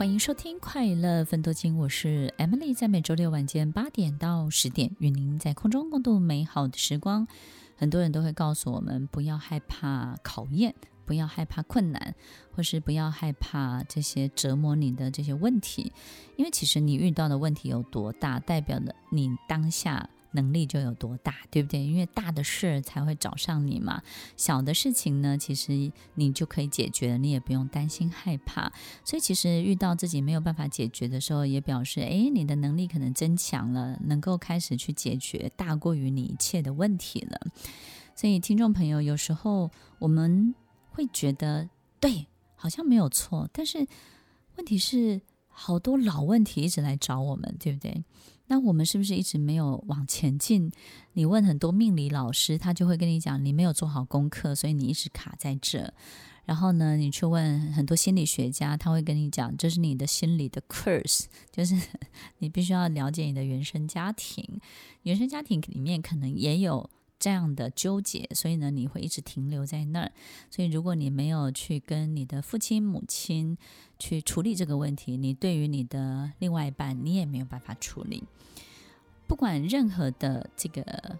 欢迎收听《快乐奋斗金》，我是 Emily，在每周六晚间八点到十点，与您在空中共度美好的时光。很多人都会告诉我们，不要害怕考验，不要害怕困难，或是不要害怕这些折磨你的这些问题，因为其实你遇到的问题有多大，代表的你当下。能力就有多大，对不对？因为大的事才会找上你嘛。小的事情呢，其实你就可以解决，你也不用担心害怕。所以，其实遇到自己没有办法解决的时候，也表示，诶，你的能力可能增强了，能够开始去解决大过于你一切的问题了。所以，听众朋友，有时候我们会觉得，对，好像没有错，但是问题是，好多老问题一直来找我们，对不对？那我们是不是一直没有往前进？你问很多命理老师，他就会跟你讲，你没有做好功课，所以你一直卡在这。然后呢，你去问很多心理学家，他会跟你讲，这是你的心理的 curse，就是 你必须要了解你的原生家庭，原生家庭里面可能也有。这样的纠结，所以呢，你会一直停留在那儿。所以，如果你没有去跟你的父亲、母亲去处理这个问题，你对于你的另外一半，你也没有办法处理。不管任何的这个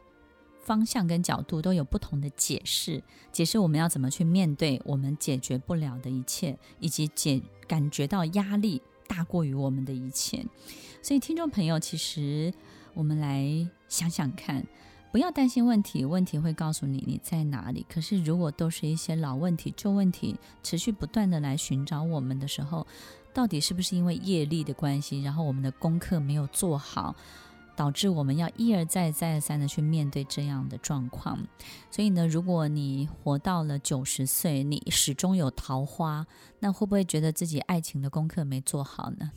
方向跟角度，都有不同的解释。解释我们要怎么去面对我们解决不了的一切，以及解感觉到压力大过于我们的一切。所以，听众朋友，其实我们来想想看。不要担心问题，问题会告诉你你在哪里。可是，如果都是一些老问题、旧问题，持续不断的来寻找我们的时候，到底是不是因为业力的关系，然后我们的功课没有做好，导致我们要一而再、再而三的去面对这样的状况？所以呢，如果你活到了九十岁，你始终有桃花，那会不会觉得自己爱情的功课没做好呢？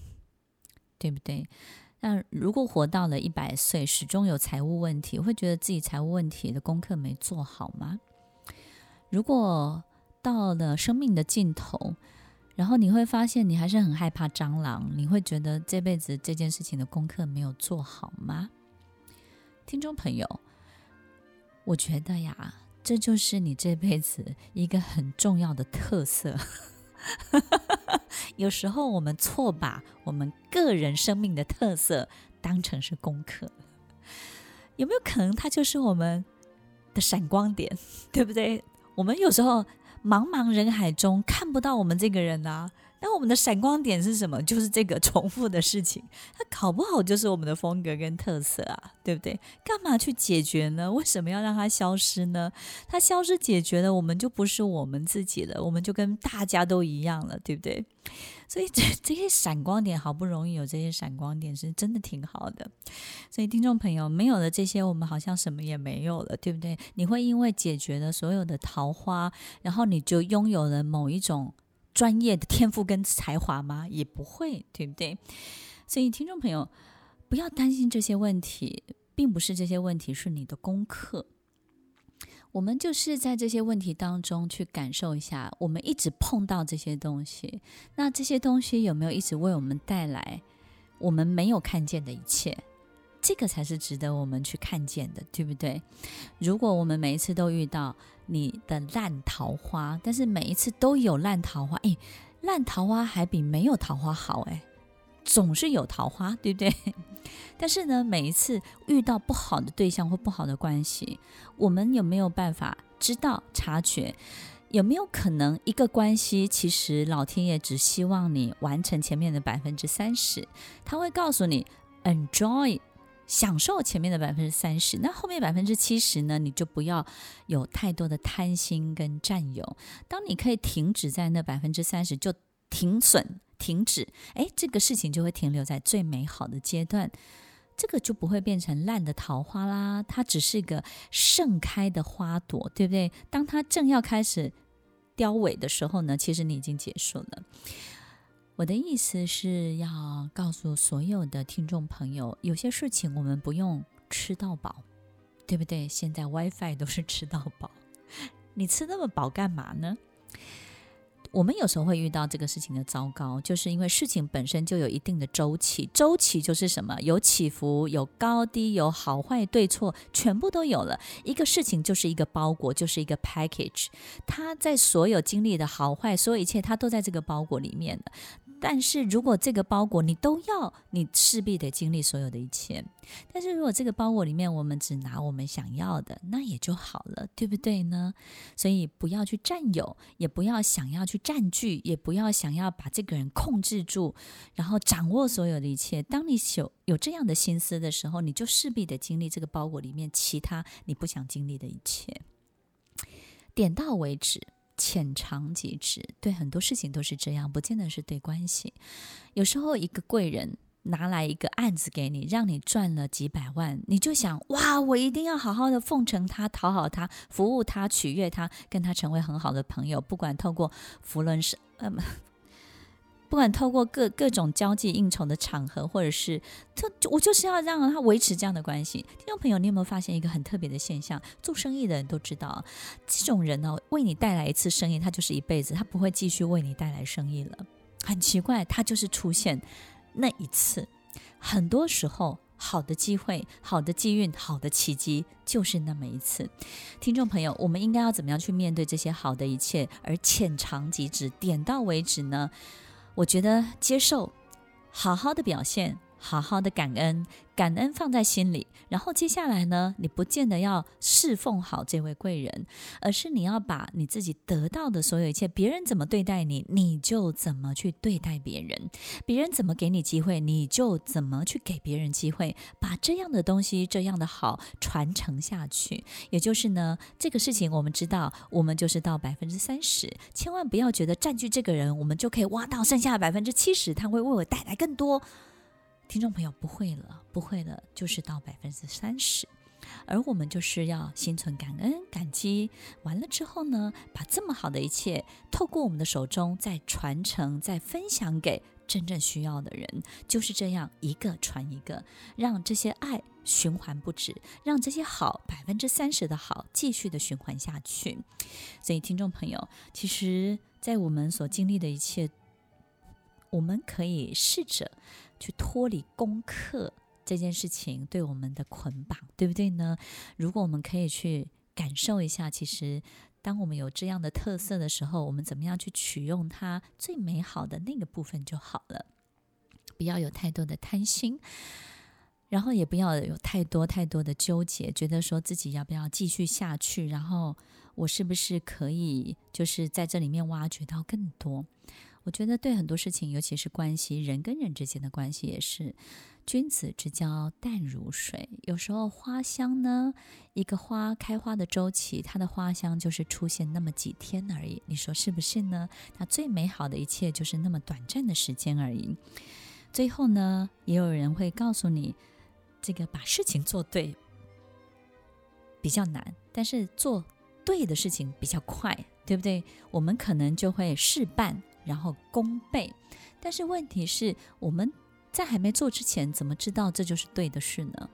对不对？那如果活到了一百岁，始终有财务问题，会觉得自己财务问题的功课没做好吗？如果到了生命的尽头，然后你会发现你还是很害怕蟑螂，你会觉得这辈子这件事情的功课没有做好吗？听众朋友，我觉得呀，这就是你这辈子一个很重要的特色。有时候我们错把我们个人生命的特色当成是功课，有没有可能它就是我们的闪光点，对不对？我们有时候茫茫人海中看不到我们这个人啊。那我们的闪光点是什么？就是这个重复的事情，它搞不好就是我们的风格跟特色啊，对不对？干嘛去解决呢？为什么要让它消失呢？它消失解决了，我们就不是我们自己了，我们就跟大家都一样了，对不对？所以这这些闪光点，好不容易有这些闪光点，是真的挺好的。所以听众朋友，没有了这些，我们好像什么也没有了，对不对？你会因为解决了所有的桃花，然后你就拥有了某一种。专业的天赋跟才华吗？也不会，对不对？所以听众朋友，不要担心这些问题，并不是这些问题是你的功课。我们就是在这些问题当中去感受一下，我们一直碰到这些东西，那这些东西有没有一直为我们带来我们没有看见的一切？这个才是值得我们去看见的，对不对？如果我们每一次都遇到你的烂桃花，但是每一次都有烂桃花，诶，烂桃花还比没有桃花好，诶，总是有桃花，对不对？但是呢，每一次遇到不好的对象或不好的关系，我们有没有办法知道察觉？有没有可能一个关系，其实老天爷只希望你完成前面的百分之三十，他会告诉你 enjoy。享受前面的百分之三十，那后面百分之七十呢？你就不要有太多的贪心跟占有。当你可以停止在那百分之三十，就停损、停止，诶，这个事情就会停留在最美好的阶段，这个就不会变成烂的桃花啦。它只是一个盛开的花朵，对不对？当它正要开始凋萎的时候呢，其实你已经结束了。我的意思是要告诉所有的听众朋友，有些事情我们不用吃到饱，对不对？现在 WiFi 都是吃到饱，你吃那么饱干嘛呢？我们有时候会遇到这个事情的糟糕，就是因为事情本身就有一定的周期。周期就是什么？有起伏，有高低，有好坏对错，全部都有了。一个事情就是一个包裹，就是一个 package。它在所有经历的好坏，所有一切，它都在这个包裹里面的。但是如果这个包裹你都要，你势必得经历所有的一切。但是如果这个包裹里面我们只拿我们想要的，那也就好了，对不对呢？所以不要去占有，也不要想要去占据，也不要想要把这个人控制住，然后掌握所有的一切。当你有有这样的心思的时候，你就势必得经历这个包裹里面其他你不想经历的一切。点到为止。浅尝即止，对很多事情都是这样，不见得是对关系。有时候一个贵人拿来一个案子给你，让你赚了几百万，你就想哇，我一定要好好的奉承他、讨好他、服务他、取悦他，跟他成为很好的朋友。不管透过福伦社，嗯。不管透过各各种交际应酬的场合，或者是特，我就是要让他维持这样的关系。听众朋友，你有没有发现一个很特别的现象？做生意的人都知道，这种人呢，为你带来一次生意，他就是一辈子，他不会继续为你带来生意了。很奇怪，他就是出现那一次。很多时候，好的机会、好的机运、好的奇迹，就是那么一次。听众朋友，我们应该要怎么样去面对这些好的一切，而浅尝即止，点到为止呢？我觉得接受，好好的表现，好好的感恩，感恩放在心里。然后接下来呢，你不见得要侍奉好这位贵人，而是你要把你自己得到的所有一切，别人怎么对待你，你就怎么去对待别人；别人怎么给你机会，你就怎么去给别人机会。把这样的东西，这样的好传承下去。也就是呢，这个事情我们知道，我们就是到百分之三十，千万不要觉得占据这个人，我们就可以挖到剩下的百分之七十，他会为我带来更多。听众朋友，不会了，不会了，就是到百分之三十，而我们就是要心存感恩、感激。完了之后呢，把这么好的一切透过我们的手中再传承、再分享给真正需要的人，就是这样一个传一个，让这些爱循环不止，让这些好百分之三十的好继续的循环下去。所以，听众朋友，其实，在我们所经历的一切，我们可以试着。去脱离功课这件事情对我们的捆绑，对不对呢？如果我们可以去感受一下，其实当我们有这样的特色的时候，我们怎么样去取用它最美好的那个部分就好了。不要有太多的贪心，然后也不要有太多太多的纠结，觉得说自己要不要继续下去，然后我是不是可以就是在这里面挖掘到更多。我觉得对很多事情，尤其是关系，人跟人之间的关系也是，君子之交淡如水。有时候花香呢，一个花开花的周期，它的花香就是出现那么几天而已。你说是不是呢？它最美好的一切就是那么短暂的时间而已。最后呢，也有人会告诉你，这个把事情做对比较难，但是做对的事情比较快，对不对？我们可能就会事半。然后功倍，但是问题是，我们在还没做之前，怎么知道这就是对的事呢？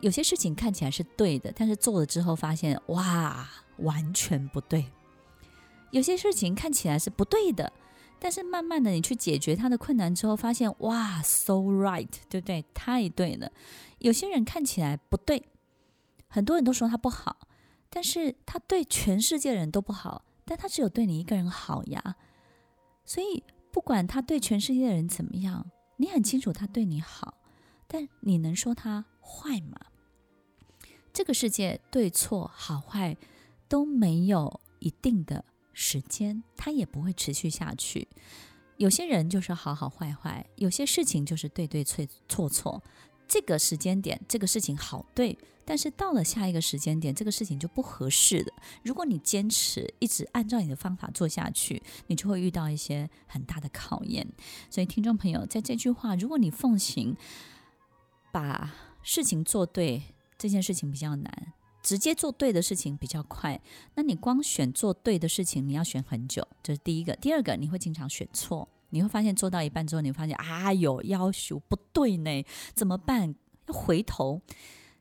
有些事情看起来是对的，但是做了之后发现，哇，完全不对。有些事情看起来是不对的，但是慢慢的你去解决它的困难之后，发现，哇，so right，对不对？太对了。有些人看起来不对，很多人都说他不好，但是他对全世界人都不好，但他只有对你一个人好呀。所以，不管他对全世界的人怎么样，你很清楚他对你好，但你能说他坏吗？这个世界对错好坏都没有一定的时间，它也不会持续下去。有些人就是好好坏坏，有些事情就是对对错错错。这个时间点，这个事情好对，但是到了下一个时间点，这个事情就不合适了。如果你坚持一直按照你的方法做下去，你就会遇到一些很大的考验。所以，听众朋友，在这句话，如果你奉行把事情做对，这件事情比较难，直接做对的事情比较快。那你光选做对的事情，你要选很久，这是第一个。第二个，你会经常选错。你会发现做到一半之后，你会发现啊，有要求不对呢，怎么办？要回头，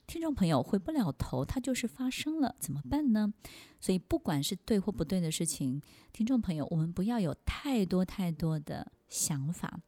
听众朋友回不了头，它就是发生了，怎么办呢？所以不管是对或不对的事情，听众朋友，我们不要有太多太多的想法，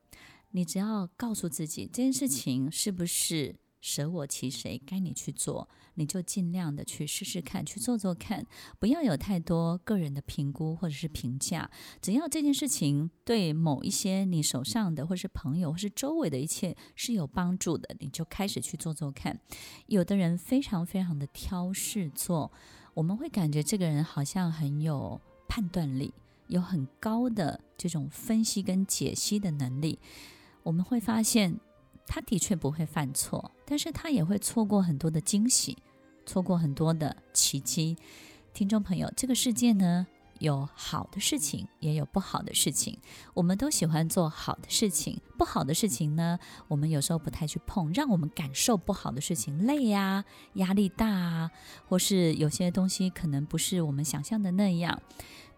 你只要告诉自己这件事情是不是舍我其谁，该你去做，你就尽量的去试试看，去做做看，不要有太多个人的评估或者是评价。只要这件事情对某一些你手上的，或是朋友，或是周围的一切是有帮助的，你就开始去做做看。有的人非常非常的挑事做，我们会感觉这个人好像很有判断力，有很高的这种分析跟解析的能力。我们会发现。他的确不会犯错，但是他也会错过很多的惊喜，错过很多的奇迹。听众朋友，这个世界呢，有好的事情，也有不好的事情。我们都喜欢做好的事情，不好的事情呢，我们有时候不太去碰，让我们感受不好的事情，累啊，压力大啊，或是有些东西可能不是我们想象的那样。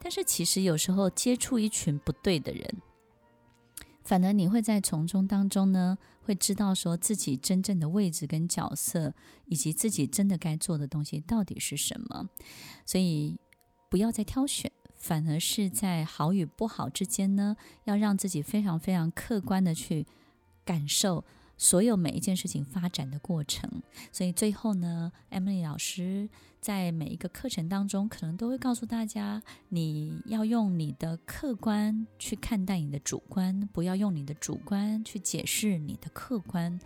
但是其实有时候接触一群不对的人。反而你会在从中当中呢，会知道说自己真正的位置跟角色，以及自己真的该做的东西到底是什么。所以不要再挑选，反而是在好与不好之间呢，要让自己非常非常客观的去感受。所有每一件事情发展的过程，所以最后呢，Emily 老师在每一个课程当中，可能都会告诉大家，你要用你的客观去看待你的主观，不要用你的主观去解释你的客观。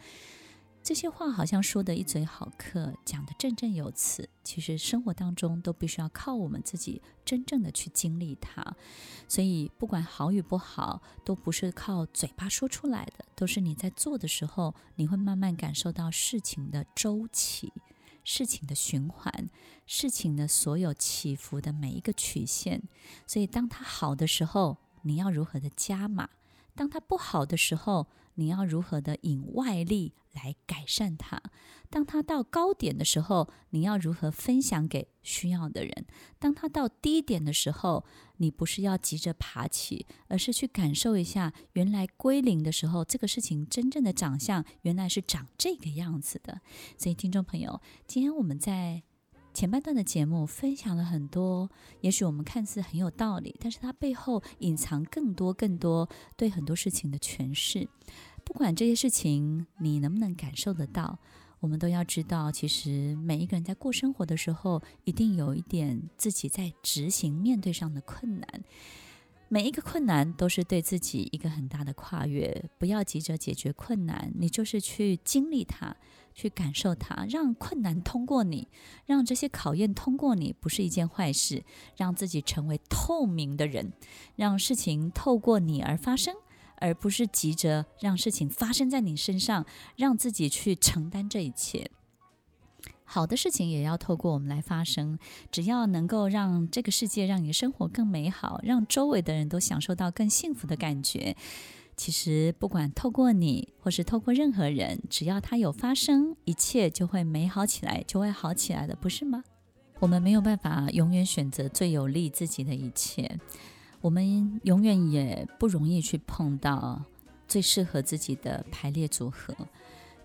这些话好像说的一嘴好客，讲的振振有词。其实生活当中都必须要靠我们自己真正的去经历它。所以不管好与不好，都不是靠嘴巴说出来的，都是你在做的时候，你会慢慢感受到事情的周期、事情的循环、事情的所有起伏的每一个曲线。所以当它好的时候，你要如何的加码？当它不好的时候，你要如何的引外力来改善它？当它到高点的时候，你要如何分享给需要的人？当它到低点的时候，你不是要急着爬起，而是去感受一下，原来归零的时候，这个事情真正的长相原来是长这个样子的。所以，听众朋友，今天我们在。前半段的节目分享了很多，也许我们看似很有道理，但是它背后隐藏更多更多对很多事情的诠释。不管这些事情你能不能感受得到，我们都要知道，其实每一个人在过生活的时候，一定有一点自己在执行面对上的困难。每一个困难都是对自己一个很大的跨越，不要急着解决困难，你就是去经历它。去感受它，让困难通过你，让这些考验通过你，不是一件坏事。让自己成为透明的人，让事情透过你而发生，而不是急着让事情发生在你身上，让自己去承担这一切。好的事情也要透过我们来发生，只要能够让这个世界，让你的生活更美好，让周围的人都享受到更幸福的感觉。其实，不管透过你，或是透过任何人，只要它有发生，一切就会美好起来，就会好起来的，不是吗？我们没有办法永远选择最有利自己的一切，我们永远也不容易去碰到最适合自己的排列组合。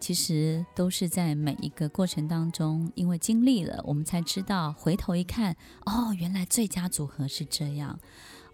其实都是在每一个过程当中，因为经历了，我们才知道，回头一看，哦，原来最佳组合是这样。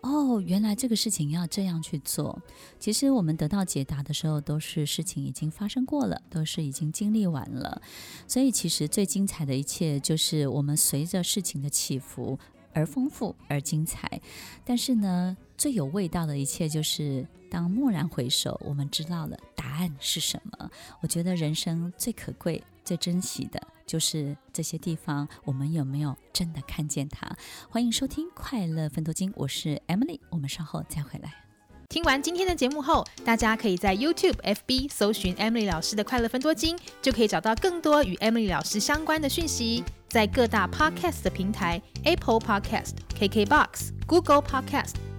哦，原来这个事情要这样去做。其实我们得到解答的时候，都是事情已经发生过了，都是已经经历完了。所以，其实最精彩的一切，就是我们随着事情的起伏而丰富而精彩。但是呢，最有味道的一切，就是当蓦然回首，我们知道了答案是什么。我觉得人生最可贵、最珍惜的。就是这些地方，我们有没有真的看见它？欢迎收听《快乐分多金》，我是 Emily，我们稍后再回来。听完今天的节目后，大家可以在 YouTube、FB 搜寻 Emily 老师的《快乐分多金》，就可以找到更多与 Emily 老师相关的讯息。在各大 Podcast 的平台，Apple Podcast、KKBox、Google Podcast、